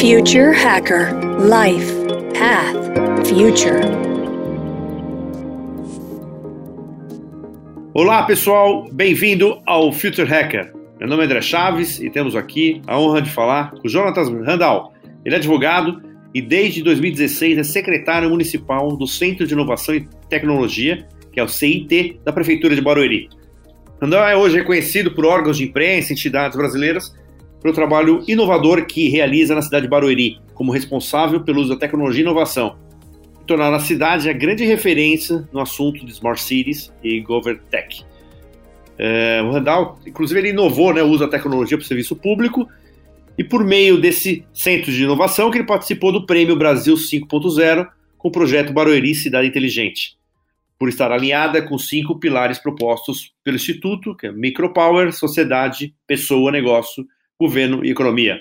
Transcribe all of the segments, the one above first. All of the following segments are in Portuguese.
Future Hacker Life Path Future. Olá pessoal, bem-vindo ao Future Hacker. Meu nome é André Chaves e temos aqui a honra de falar com o Jonatas Randall. Ele é advogado e desde 2016 é secretário municipal do Centro de Inovação e Tecnologia, que é o CIT da Prefeitura de Barueri. Randall é hoje reconhecido por órgãos de imprensa e entidades brasileiras pelo trabalho inovador que realiza na cidade de Barueri, como responsável pelo uso da tecnologia e inovação, e tornar a cidade a grande referência no assunto de Smart Cities e GovernTech. É, o Randall, inclusive, ele inovou né, o uso da tecnologia para o serviço público e por meio desse centro de inovação que ele participou do Prêmio Brasil 5.0 com o projeto Barueri Cidade Inteligente, por estar alinhada com cinco pilares propostos pelo Instituto, que é Micropower, Sociedade, Pessoa, Negócio governo e economia.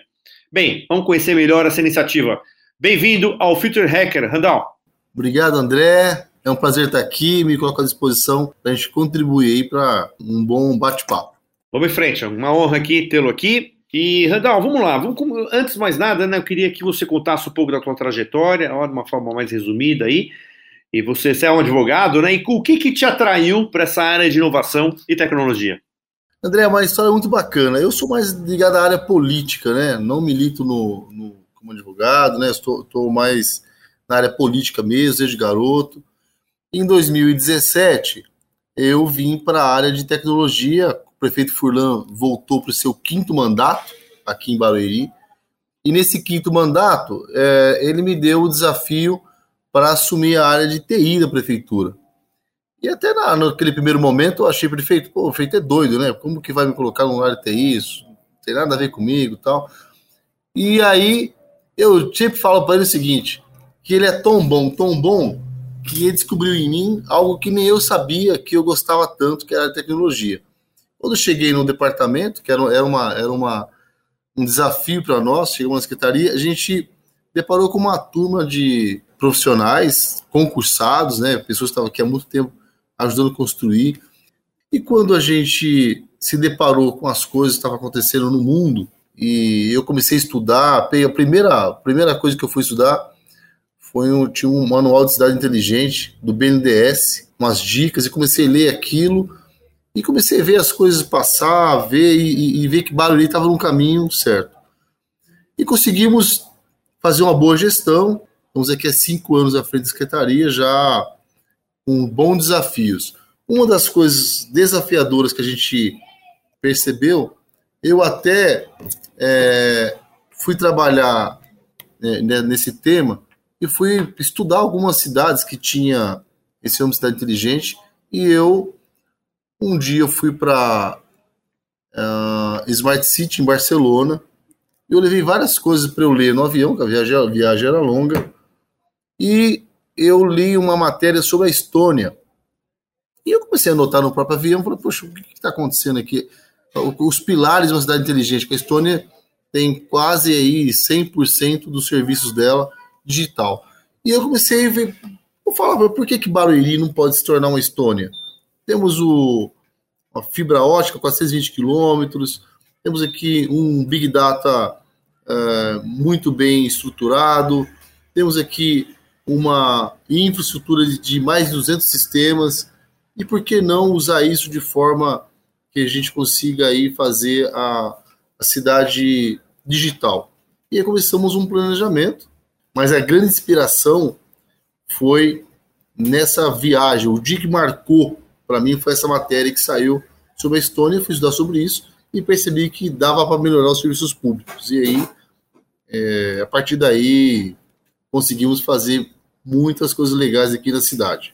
Bem, vamos conhecer melhor essa iniciativa. Bem-vindo ao Future Hacker, Randall. Obrigado, André. É um prazer estar aqui, me coloco à disposição para a gente contribuir para um bom bate-papo. Vamos em frente, é uma honra aqui tê-lo aqui. E, Randall, vamos lá. Vamos, antes de mais nada, né, eu queria que você contasse um pouco da tua trajetória, de uma forma mais resumida aí. E você, você é um advogado, né? E o que, que te atraiu para essa área de inovação e tecnologia? André, é uma história muito bacana. Eu sou mais ligado à área política, né? Não milito no, no como advogado, né? Estou, estou mais na área política mesmo, desde garoto. Em 2017, eu vim para a área de tecnologia. O prefeito Furlan voltou para o seu quinto mandato aqui em Barueri. E nesse quinto mandato, é, ele me deu o desafio para assumir a área de TI da prefeitura. E até na, naquele primeiro momento eu achei prefeito, pô, o prefeito é doido, né? Como que vai me colocar no lugar de ter isso? Não tem nada a ver comigo tal. E aí eu sempre falo para ele o seguinte: que ele é tão bom, tão bom, que ele descobriu em mim algo que nem eu sabia que eu gostava tanto, que era a tecnologia. Quando eu cheguei no departamento, que era, era, uma, era uma, um desafio para nós, chegamos na secretaria, a gente deparou com uma turma de profissionais concursados, né, pessoas que estavam aqui há muito tempo ajudando a construir. E quando a gente se deparou com as coisas que estavam acontecendo no mundo, e eu comecei a estudar, a primeira, a primeira coisa que eu fui estudar foi um, tinha um manual de cidade inteligente do BNDES, umas dicas, e comecei a ler aquilo, e comecei a ver as coisas passar, ver e, e ver que Barueri estava no caminho certo. E conseguimos fazer uma boa gestão, vamos dizer que é cinco anos à frente da secretaria, já com bons desafios. Uma das coisas desafiadoras que a gente percebeu, eu até é, fui trabalhar é, né, nesse tema e fui estudar algumas cidades que tinha esse nome cidade inteligente e eu um dia eu fui para uh, é, Smart City em Barcelona eu levei várias coisas para eu ler no avião, que a viagem, a viagem era longa e eu li uma matéria sobre a Estônia. E eu comecei a notar no próprio avião, falei, poxa, o que está acontecendo aqui? Os pilares de uma cidade inteligente, a Estônia tem quase aí 100% dos serviços dela digital. E eu comecei a ver, eu falava, por que que Barueri não pode se tornar uma Estônia? Temos o, a fibra ótica, 420 quilômetros, temos aqui um Big Data é, muito bem estruturado, temos aqui uma infraestrutura de mais de 200 sistemas e por que não usar isso de forma que a gente consiga aí fazer a, a cidade digital. E aí começamos um planejamento, mas a grande inspiração foi nessa viagem. O dia que marcou para mim foi essa matéria que saiu sobre a Estônia, fui estudar sobre isso e percebi que dava para melhorar os serviços públicos. E aí, é, a partir daí, conseguimos fazer muitas coisas legais aqui na cidade.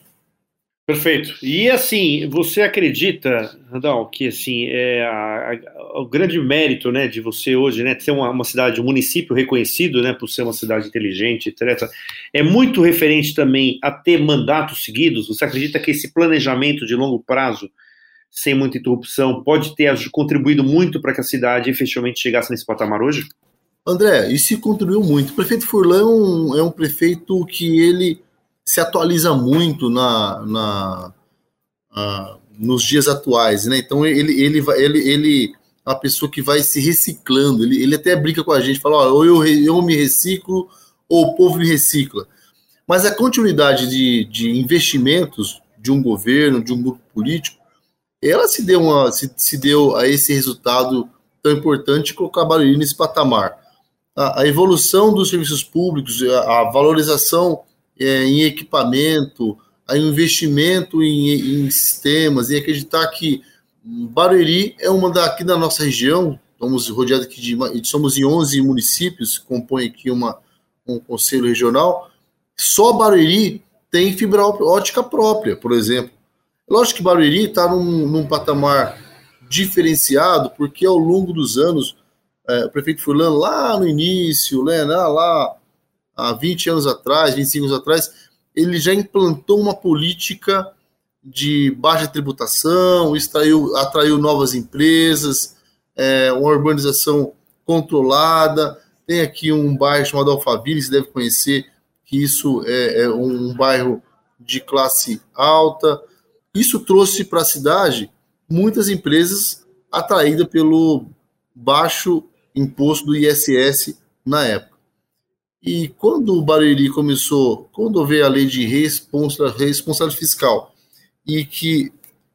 Perfeito. E assim, você acredita, Randall, que assim é a, a, o grande mérito, né, de você hoje, né, ser uma, uma, cidade, um município reconhecido, né, por ser uma cidade inteligente, etc. É muito referente também a ter mandatos seguidos. Você acredita que esse planejamento de longo prazo, sem muita interrupção, pode ter contribuído muito para que a cidade efetivamente chegasse nesse patamar hoje? André, isso contribuiu muito. O prefeito Furlan é um, é um prefeito que ele se atualiza muito na, na nos dias atuais, né? Então ele, ele, ele, ele uma pessoa que vai se reciclando. Ele, ele até brinca com a gente, fala, ó, ou eu, eu me reciclo, ou o povo me recicla. Mas a continuidade de, de investimentos de um governo, de um grupo político, ela se deu, uma, se, se deu a esse resultado tão importante de colocar Barueri nesse patamar. A, a evolução dos serviços públicos, a, a valorização é, em equipamento, a investimento em, em, sistemas, e acreditar que Barueri é uma daqui da nossa região, estamos rodeados aqui de, somos em 11 municípios, compõe aqui uma, um conselho regional, só Barueri tem fibra ótica própria, por exemplo. Lógico que Barueri está num, num, patamar diferenciado, porque ao longo dos anos, é, o prefeito Furlan, lá no início, né, lá há 20 anos atrás, 25 anos atrás, ele já implantou uma política de baixa tributação, extraiu, atraiu novas empresas, é, uma urbanização controlada. Tem aqui um bairro chamado Alphaville, você deve conhecer, que isso é, é um bairro de classe alta. Isso trouxe para a cidade muitas empresas atraídas pelo baixo imposto do ISS na época. E quando o Barueri começou, quando veio a lei de responsabilidade fiscal e que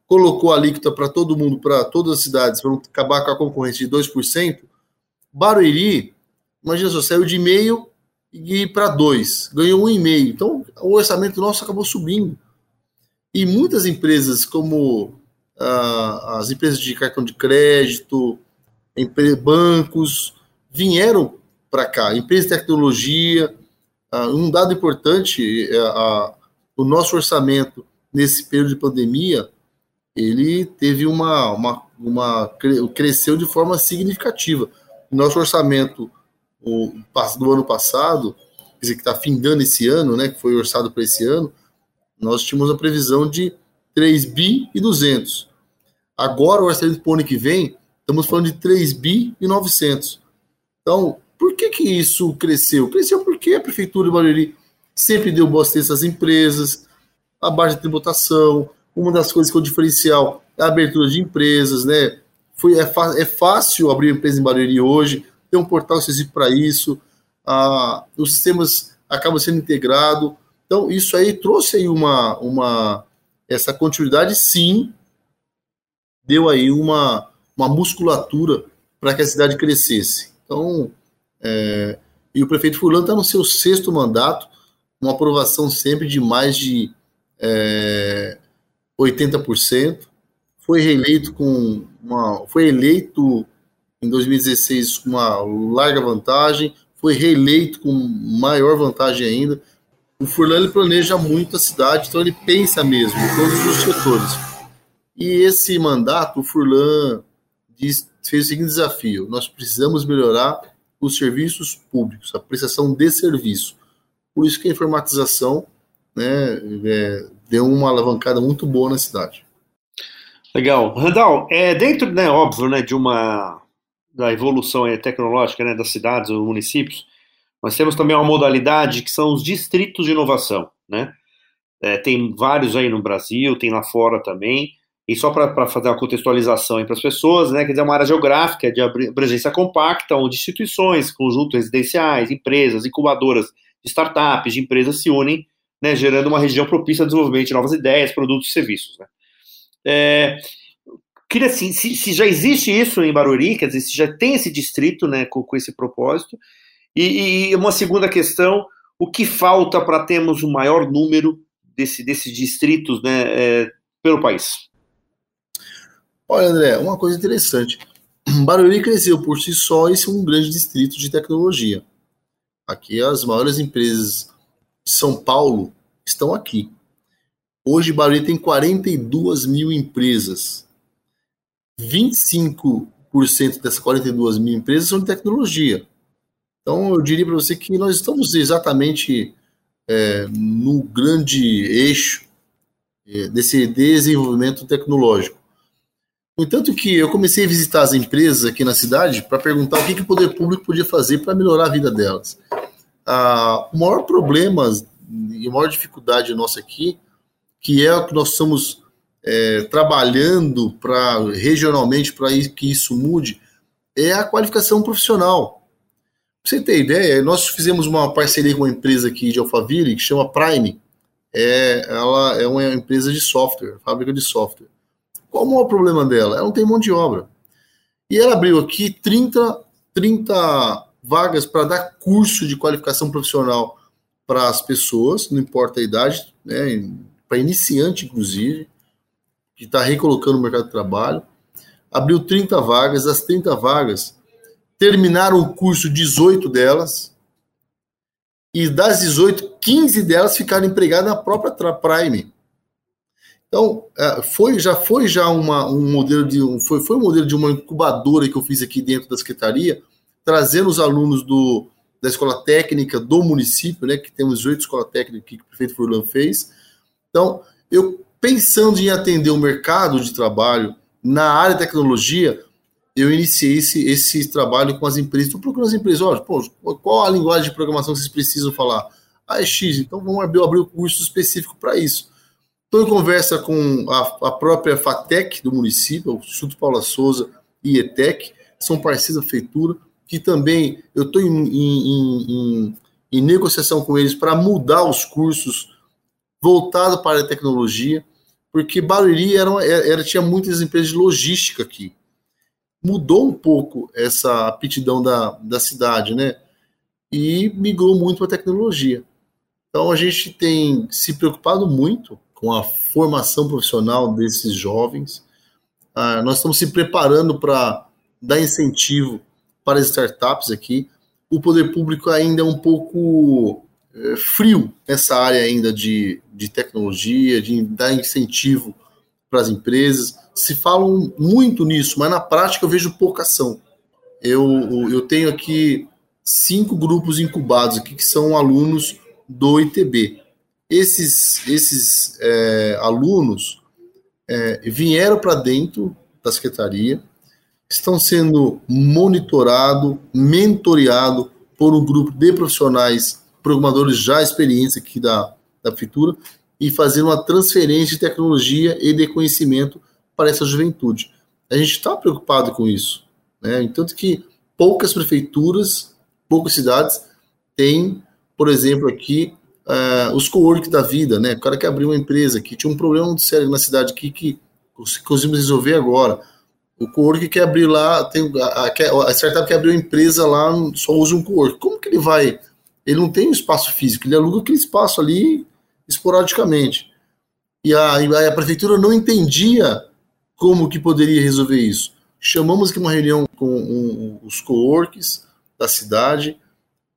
colocou a alíquota para todo mundo, para todas as cidades, para acabar com a concorrência de 2%, Barueri, imagina só, saiu de meio e para dois, ganhou um e meio. Então, o orçamento nosso acabou subindo. E muitas empresas, como ah, as empresas de cartão de crédito, bancos, vieram para cá. Empresas de tecnologia, ah, um dado importante, é, o nosso orçamento nesse período de pandemia, ele teve uma, uma, uma cresceu de forma significativa. Nosso orçamento o, do ano passado, quer dizer, que está findando esse ano, né, que foi orçado para esse ano, nós tínhamos a previsão de 3 bi e 200. Agora, o orçamento para o ano que vem, estamos falando de 3 bi e 900. Então, por que que isso cresceu? Cresceu porque a Prefeitura de Barueri sempre deu boas às empresas, a baixa tributação, uma das coisas que é o diferencial é a abertura de empresas, né? Foi, é, é fácil abrir empresa em Barueri hoje, tem um portal específico para isso, ah, os sistemas acabam sendo integrados, então, isso aí trouxe aí uma, uma essa continuidade, sim, deu aí uma, uma musculatura para que a cidade crescesse. Então, é, e o prefeito Fulano está no seu sexto mandato, uma aprovação sempre de mais de é, 80%. Foi reeleito com uma. Foi eleito em 2016 com uma larga vantagem, foi reeleito com maior vantagem ainda. O Furlan ele planeja muito a cidade, então ele pensa mesmo em todos os setores. E esse mandato, o Furlan diz, fez o seguinte desafio: nós precisamos melhorar os serviços públicos, a prestação de serviço. Por isso que a informatização né, é, deu uma alavancada muito boa na cidade. Legal. Randall, é, dentro, né, óbvio, né, de uma da evolução tecnológica né, das cidades ou municípios, nós temos também uma modalidade que são os distritos de inovação, né? É, tem vários aí no Brasil, tem lá fora também. E só para fazer uma contextualização para as pessoas, né, quer dizer, é uma área geográfica de abrangência compacta, onde instituições, conjuntos residenciais, empresas, incubadoras de startups, de empresas se unem, né, gerando uma região propícia ao desenvolvimento de novas ideias, produtos e serviços. Né. É, queria assim, se, se, já existe isso em Barueri, quer dizer, se já tem esse distrito né, com, com esse propósito, e, e uma segunda questão, o que falta para termos o maior número desse, desses distritos né, é, pelo país? Olha, André, uma coisa interessante. Barueri cresceu por si só e é um grande distrito de tecnologia. Aqui as maiores empresas de São Paulo estão aqui. Hoje Barueri tem 42 mil empresas. 25% dessas 42 mil empresas são de tecnologia. Então, eu diria para você que nós estamos exatamente é, no grande eixo é, desse desenvolvimento tecnológico. No entanto que eu comecei a visitar as empresas aqui na cidade para perguntar o que, que o poder público podia fazer para melhorar a vida delas. Ah, o maior problema e a maior dificuldade nossa aqui, que é o que nós somos é, trabalhando para regionalmente para que isso mude é a qualificação profissional. Pra você ter ideia, nós fizemos uma parceria com uma empresa aqui de Alphaville que chama Prime. É, ela é uma empresa de software, fábrica de software. Qual o maior problema dela? Ela não tem mão de obra. E ela abriu aqui 30, 30 vagas para dar curso de qualificação profissional para as pessoas, não importa a idade, né, para iniciante, inclusive, que está recolocando o mercado de trabalho. Abriu 30 vagas, as 30 vagas terminaram o curso 18 delas, e das 18, 15 delas ficaram empregadas na própria Prime. Então, é, foi, já foi já uma, um modelo de foi, foi um modelo de uma incubadora que eu fiz aqui dentro da secretaria, trazendo os alunos do, da escola técnica do município, né, que temos oito escolas técnicas que o prefeito Furlan fez. Então, eu pensando em atender o mercado de trabalho na área de tecnologia, eu iniciei esse, esse trabalho com as empresas. Estou procurando as empresas, olha, pô, qual a linguagem de programação que vocês precisam falar? Ah, é X, então vamos abrir, abrir um curso específico para isso. Estou em conversa com a, a, própria FATEC do município, o Instituto Paula Souza e ETEC, são parceiros da prefeitura, que também eu estou em, em, em, em negociação com eles para mudar os cursos voltado para a tecnologia, porque Barueri era, era, tinha muitas empresas de logística aqui mudou um pouco essa aptidão da, da cidade, né? E migrou muito para a tecnologia. Então a gente tem se preocupado muito com a formação profissional desses jovens. Ah, nós estamos se preparando para dar incentivo para as startups aqui. O poder público ainda é um pouco é, frio nessa área ainda de, de tecnologia, de dar incentivo para as empresas se falam muito nisso, mas na prática eu vejo pouca ação. Eu, eu tenho aqui cinco grupos incubados aqui que são alunos do ITB. Esses, esses é, alunos é, vieram para dentro da secretaria, estão sendo monitorados, mentoreados por um grupo de profissionais, programadores já experientes aqui da, da prefeitura, e fazendo uma transferência de tecnologia e de conhecimento para essa juventude. A gente está preocupado com isso. Né? Tanto que poucas prefeituras, poucas cidades têm, por exemplo, aqui uh, os co-work da vida, né? O cara que abriu uma empresa que tinha um problema sério na cidade aqui que conseguimos resolver agora. O co-work quer abrir lá, tem a, a, a startup que abriu uma empresa lá, só usa um co-work. Como que ele vai? Ele não tem um espaço físico, ele aluga aquele espaço ali esporadicamente. E a, a prefeitura não entendia como que poderia resolver isso? Chamamos aqui uma reunião com um, os co-works da cidade,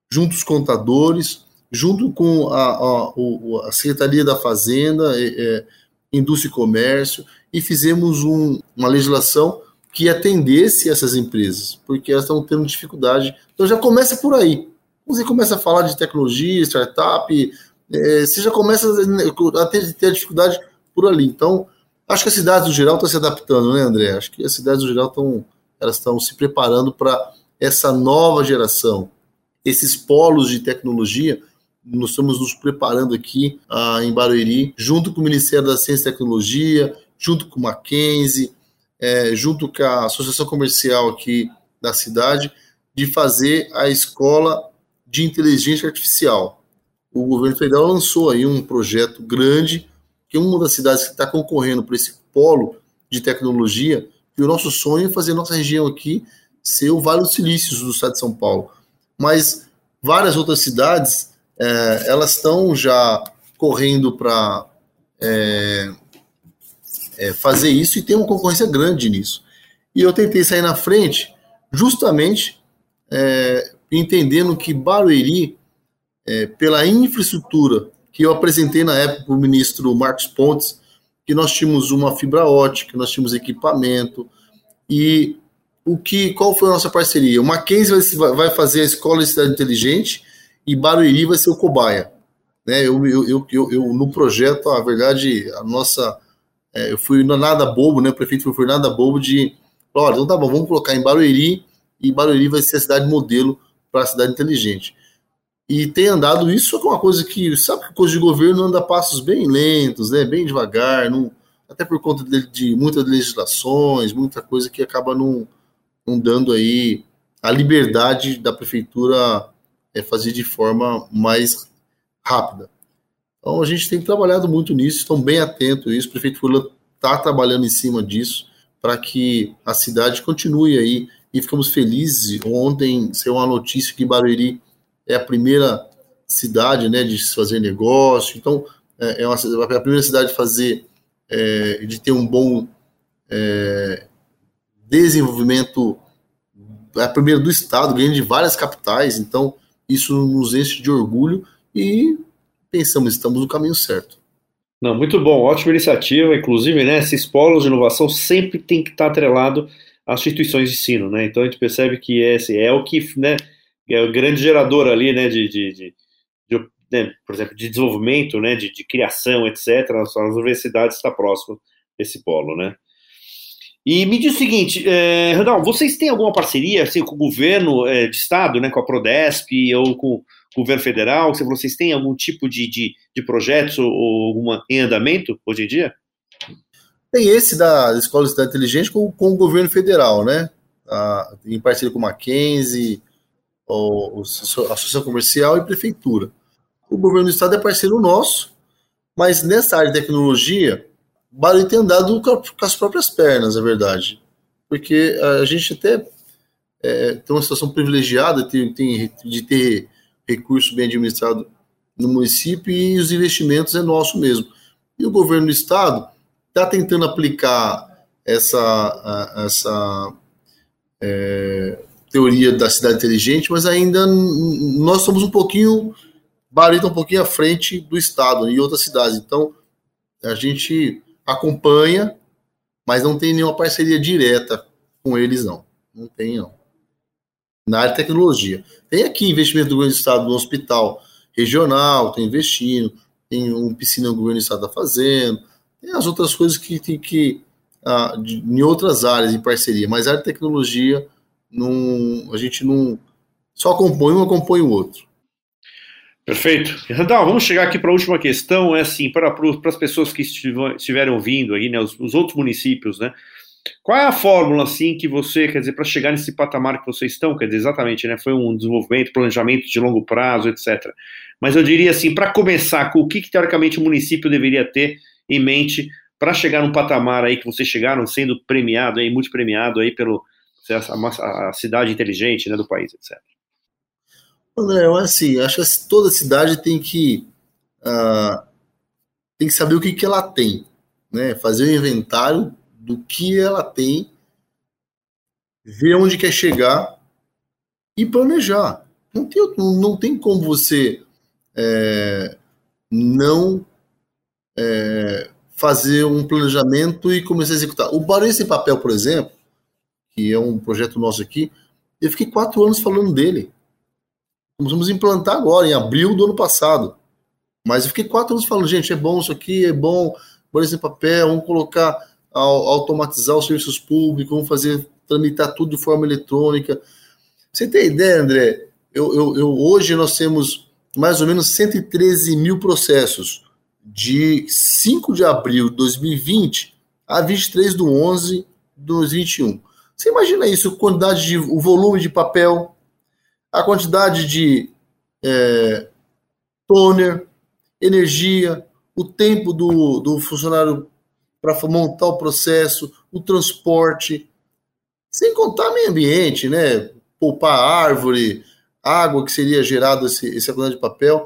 junto os contadores, junto com a, a, a Secretaria da Fazenda, é, é, Indústria e Comércio, e fizemos um, uma legislação que atendesse essas empresas, porque elas estão tendo dificuldade. Então já começa por aí. Você começa a falar de tecnologia, startup, é, você já começa a ter, ter dificuldade por ali. Então, Acho que as cidades no geral estão se adaptando, né, André? Acho que as cidades no geral estão elas estão se preparando para essa nova geração, esses polos de tecnologia. Nós estamos nos preparando aqui ah, em Barueri, junto com o Ministério da Ciência e Tecnologia, junto com o Mackenzie, é, junto com a Associação Comercial aqui da cidade, de fazer a escola de inteligência artificial. O governo federal lançou aí um projeto grande que uma das cidades que está concorrendo para esse polo de tecnologia, e o nosso sonho é fazer nossa região aqui ser o Vale dos Silícios do estado de São Paulo. Mas várias outras cidades, é, elas estão já correndo para é, é, fazer isso e tem uma concorrência grande nisso. E eu tentei sair na frente justamente é, entendendo que Barueri, é, pela infraestrutura que eu apresentei na época para o ministro Marcos Pontes, que nós tínhamos uma fibra ótica, nós tínhamos equipamento, e o que, qual foi a nossa parceria? O Mackenzie vai fazer a Escola de Cidade Inteligente e Barueri vai ser o cobaia. Né? Eu, eu, eu, eu, no projeto, a verdade, a nossa. É, eu fui nada bobo, né? O prefeito foi nada bobo de. Olha, então tá bom, vamos colocar em Barueri e Barueri vai ser a cidade modelo para a cidade inteligente. E tem andado isso, que é uma coisa que, sabe que coisa de governo anda passos bem lentos, né, bem devagar, não, até por conta de, de muitas legislações, muita coisa que acaba não, não dando aí a liberdade da prefeitura é, fazer de forma mais rápida. Então a gente tem trabalhado muito nisso, estão bem atentos isso, a prefeitura está trabalhando em cima disso para que a cidade continue aí e ficamos felizes. Ontem saiu uma notícia que Barueri é a primeira cidade né, de se fazer negócio, então é, é uma, é a primeira cidade de fazer, é, de ter um bom é, desenvolvimento, é a primeira do estado, ganhando de várias capitais, então isso nos enche de orgulho e pensamos, estamos no caminho certo. Não, muito bom, ótima iniciativa. Inclusive, né, esses polos de inovação sempre tem que estar atrelado às instituições de ensino, né? Então a gente percebe que esse é o que, né, é o grande gerador ali, né, de, de, de, de né, por exemplo, de desenvolvimento, né, de, de criação, etc. As, as universidades estão próximas desse polo, né? E me diz o seguinte, é, vocês têm alguma parceria assim, com o governo é, de estado, né, com a Prodesp ou com governo federal? Se vocês têm algum tipo de, de, de projetos ou, ou alguma em andamento hoje em dia? Tem esse da Escola de Cidade Inteligente com, com o governo federal, né? A, em parceria com o Mackenzie, o, o, a Associação Comercial e Prefeitura. O governo do Estado é parceiro nosso, mas nessa área de tecnologia, Barulho tem andado com, as próprias pernas, é verdade. Porque a gente até é, tem uma situação privilegiada de, de ter recurso bem administrado no município e os investimentos é nosso mesmo. E o governo do estado está tentando aplicar essa, essa é, teoria da cidade inteligente, mas ainda nós somos um pouquinho, Barita um pouquinho à frente do estado e outras cidades. Então a gente acompanha, mas não tem nenhuma parceria direta com eles não. Não tem não na área de tecnologia. Tem aqui investimento do governo do estado no hospital regional, tem investindo, tem um piscina que o governo do estado está fazendo, tem as outras coisas que tem que, ah, de, em outras áreas em parceria, mas a área de tecnologia não, a gente não só acompanha um, acompanha o outro. Perfeito. Randall, vamos chegar aqui para a última questão, é assim, para, para as pessoas que estiverem ouvindo aí, né, os, os outros municípios, né, qual é a fórmula, assim, que você, quer dizer, para chegar nesse patamar que vocês estão, quer dizer, exatamente, né? Foi um desenvolvimento, planejamento de longo prazo, etc. Mas eu diria assim, para começar, com o que, que teoricamente o município deveria ter em mente para chegar num patamar aí que vocês chegaram, sendo premiado aí, multipremiado aí pelo a, a cidade inteligente né, do país, etc. André, assim, acho que toda cidade tem que uh, tem que saber o que, que ela tem, né? Fazer o inventário do que ela tem, ver onde quer chegar e planejar. Não tem, não tem como você é, não é, fazer um planejamento e começar a executar. O Barulho Sem Papel, por exemplo, que é um projeto nosso aqui, eu fiquei quatro anos falando dele. Começamos a implantar agora, em abril do ano passado. Mas eu fiquei quatro anos falando, gente, é bom isso aqui, é bom, Barulho Sem Papel, vamos colocar automatizar os serviços públicos, vamos fazer, tramitar tudo de forma eletrônica. Você tem ideia, André? Eu, eu, eu, hoje nós temos mais ou menos 113 mil processos de 5 de abril de 2020 a 23 de 11 de 2021. Você imagina isso, quantidade de, o volume de papel, a quantidade de é, toner, energia, o tempo do, do funcionário para montar o processo, o transporte, sem contar meio ambiente, né? Poupar árvore, água que seria gerado esse, esse de papel.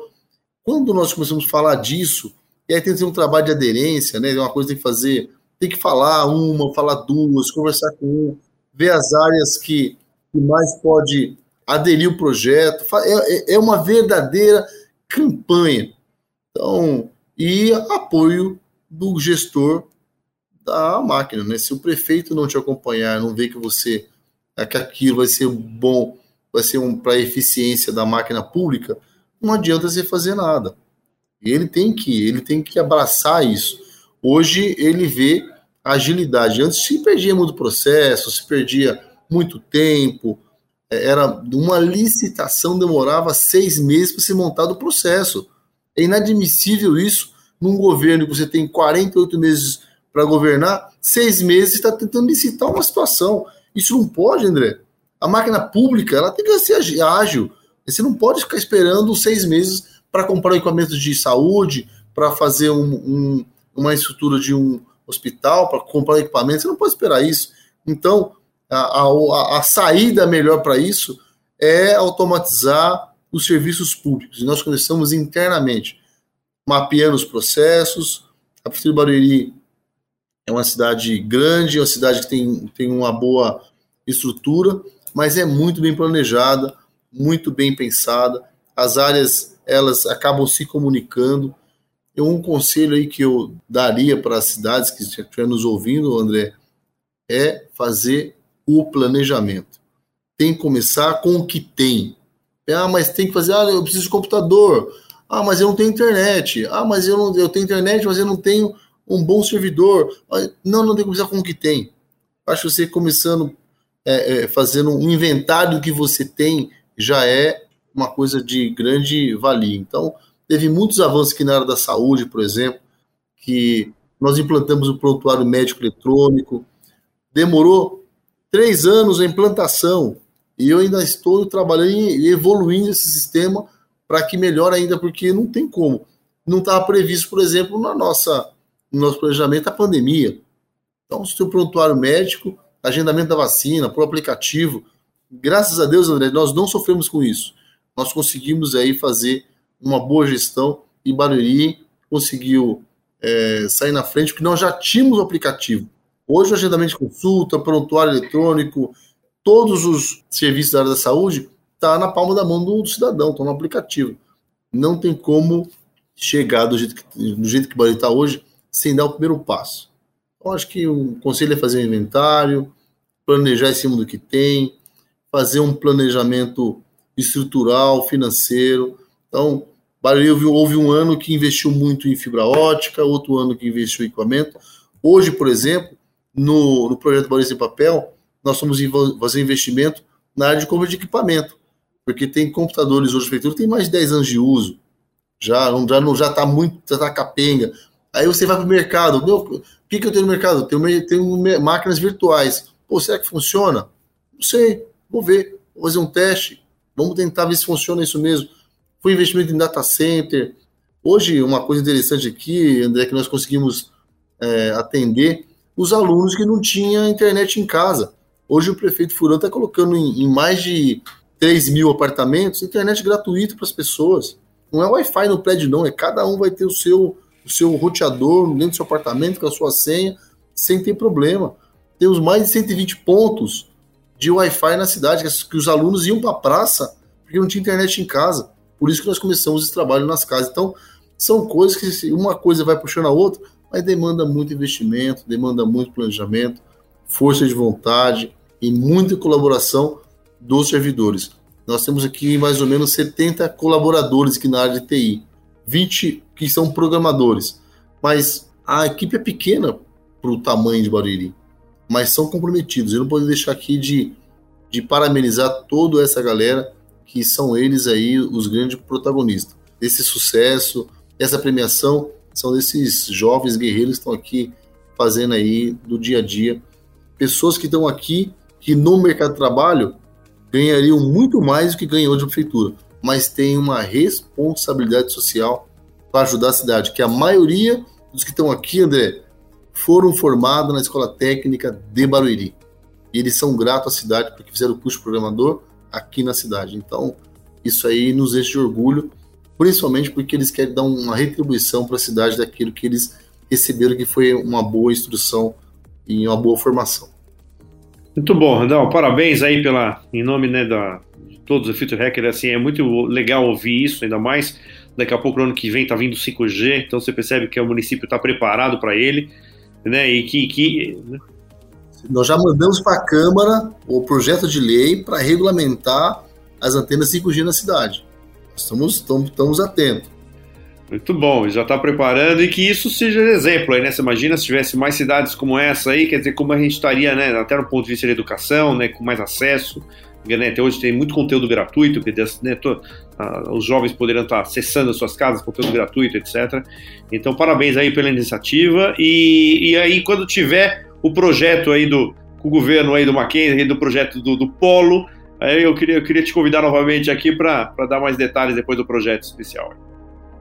Quando nós começamos a falar disso, e aí tem que ter um trabalho de aderência, né? Uma coisa tem que fazer, tem que falar uma, falar duas, conversar com um, ver as áreas que, que mais pode aderir o projeto. É, é, é uma verdadeira campanha. Então, e apoio do gestor da máquina, né? Se o prefeito não te acompanhar, não ver que você é que aquilo vai ser bom, vai ser um para a eficiência da máquina pública, não adianta você fazer nada. Ele tem que, ele tem que abraçar isso. Hoje ele vê agilidade. Antes se perdia muito processo, se perdia muito tempo. Era uma licitação demorava seis meses para ser montado o processo. É inadmissível isso num governo que você tem 48 meses para governar, seis meses está tentando licitar uma situação. Isso não pode, André. A máquina pública ela tem que ser ágil. Você não pode ficar esperando seis meses para comprar equipamentos de saúde, para fazer um, um, uma estrutura de um hospital, para comprar equipamentos. Você não pode esperar isso. Então, a, a, a saída melhor para isso é automatizar os serviços públicos. E nós começamos internamente, mapeando os processos. A Prefeitura de Barueri é uma cidade grande, é uma cidade que tem, tem uma boa estrutura, mas é muito bem planejada, muito bem pensada. As áreas elas acabam se comunicando. E um conselho aí que eu daria para as cidades que estiverem nos ouvindo, André, é fazer o planejamento. Tem que começar com o que tem. Ah, mas tem que fazer, ah, eu preciso de computador. Ah, mas eu não tenho internet. Ah, mas eu não eu tenho internet, mas eu não tenho um bom servidor. Não, não tem que começar com o que tem. Acho que você começando é, é, fazendo um inventário do que você tem já é uma coisa de grande valia. Então, teve muitos avanços aqui na área da saúde, por exemplo, que nós implantamos o prontuário médico eletrônico. Demorou três anos a implantação e eu ainda estou trabalhando e evoluindo esse sistema para que melhore ainda, porque não tem como. Não estava previsto, por exemplo, na nossa, no nosso planejamento a pandemia. Então, se o prontuário médico, agendamento da vacina, por aplicativo, graças a Deus, André, nós não sofremos com isso. Nós conseguimos aí fazer uma boa gestão e Barueri conseguiu é, sair na frente, porque nós já tínhamos o aplicativo. Hoje, o agendamento de consulta, prontuário eletrônico, todos os serviços da área da saúde está na palma da mão do, cidadão, está no aplicativo. Não tem como chegar do jeito que, do jeito que o Bahia está hoje sem dar o primeiro passo. Então, acho que o conselho é fazer um inventário, planejar em cima do que tem, fazer um planejamento estrutural, financeiro. Então, Bahia houve um ano que investiu muito em fibra ótica, outro ano que investiu em equipamento. Hoje, por exemplo, no, no projeto Bahia em Papel, nós estamos fazer investimento na área de compra de equipamento, porque tem computadores hoje, prefeitura tem mais de 10 anos de uso, já já não já está muito, já está capenga. Aí você vai para o mercado, meu, o que, que eu tenho no mercado? Tenho, tenho máquinas virtuais. Pô, será que funciona? Não sei, vou ver, vou fazer um teste, vamos tentar ver se funciona isso mesmo. Foi investimento em data center. Hoje, uma coisa interessante aqui, André, que nós conseguimos é, atender os alunos que não tinham internet em casa. Hoje o prefeito Furão está colocando em, em, mais de 3 mil apartamentos internet gratuita para as pessoas. Não é Wi-Fi no prédio, não. É cada um vai ter o seu, o seu roteador dentro do seu apartamento com a sua senha, sem ter problema. Temos mais de 120 pontos de Wi-Fi na cidade, que, que os alunos iam para a praça porque não tinha internet em casa. Por isso que nós começamos esse trabalho nas casas. Então, são coisas que uma coisa vai puxando a outra, mas demanda muito investimento, demanda muito planejamento, força de vontade, e muita colaboração dos servidores. Nós temos aqui mais ou menos 70 colaboradores aqui na área de TI, 20 que são programadores, mas a equipe é pequena para o tamanho de Barueri, mas são comprometidos. Eu não posso deixar aqui de, de parabenizar toda essa galera que são eles aí os grandes protagonistas desse sucesso, essa premiação são desses jovens guerreiros que estão aqui fazendo aí do dia a dia, pessoas que estão aqui que no mercado de trabalho ganhariam muito mais do que hoje a prefeitura, mas tem uma responsabilidade social para ajudar a cidade, que a maioria dos que estão aqui, André, foram formados na Escola Técnica de Barueri. E eles são gratos à cidade porque fizeram o curso de programador aqui na cidade. Então, isso aí nos enche de orgulho, principalmente porque eles querem dar uma retribuição para a cidade daquilo que eles receberam, que foi uma boa instrução e uma boa formação. Muito bom, Randall. Parabéns aí pela, em nome né, da, de todos os Future Hacker. Assim, é muito legal ouvir isso, ainda mais daqui a pouco no ano que vem está vindo 5G, então você percebe que o município está preparado para ele, né? E que, que né? nós já mandamos para a Câmara o projeto de lei para regulamentar as antenas 5G na cidade. Estamos, estamos, estamos atentos. Muito bom, já está preparando e que isso seja exemplo aí, né? Você imagina se tivesse mais cidades como essa aí, quer dizer, como a gente estaria, né, até no ponto de vista da educação, né, com mais acesso, internet hoje tem muito conteúdo gratuito, que né, os jovens poderiam estar acessando as suas casas, conteúdo gratuito, etc. Então, parabéns aí pela iniciativa. E, e aí, quando tiver o projeto aí do o governo aí do Mackenzie, do projeto do, do Polo, aí eu queria, eu queria te convidar novamente aqui para dar mais detalhes depois do projeto especial.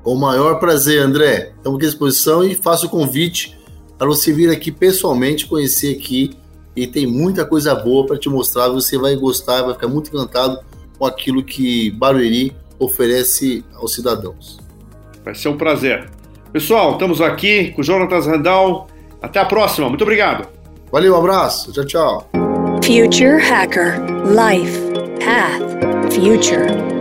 Com o maior prazer, André. Estamos aqui à disposição e faço o convite para você vir aqui pessoalmente conhecer aqui e tem muita coisa boa para te mostrar. Você vai gostar, vai ficar muito encantado com aquilo que Barueri oferece aos cidadãos. Vai ser um prazer. Pessoal, estamos aqui com o Jonatas Randall. Até a próxima. Muito obrigado. Valeu, um abraço. Tchau, tchau. Future Hacker Life Path Future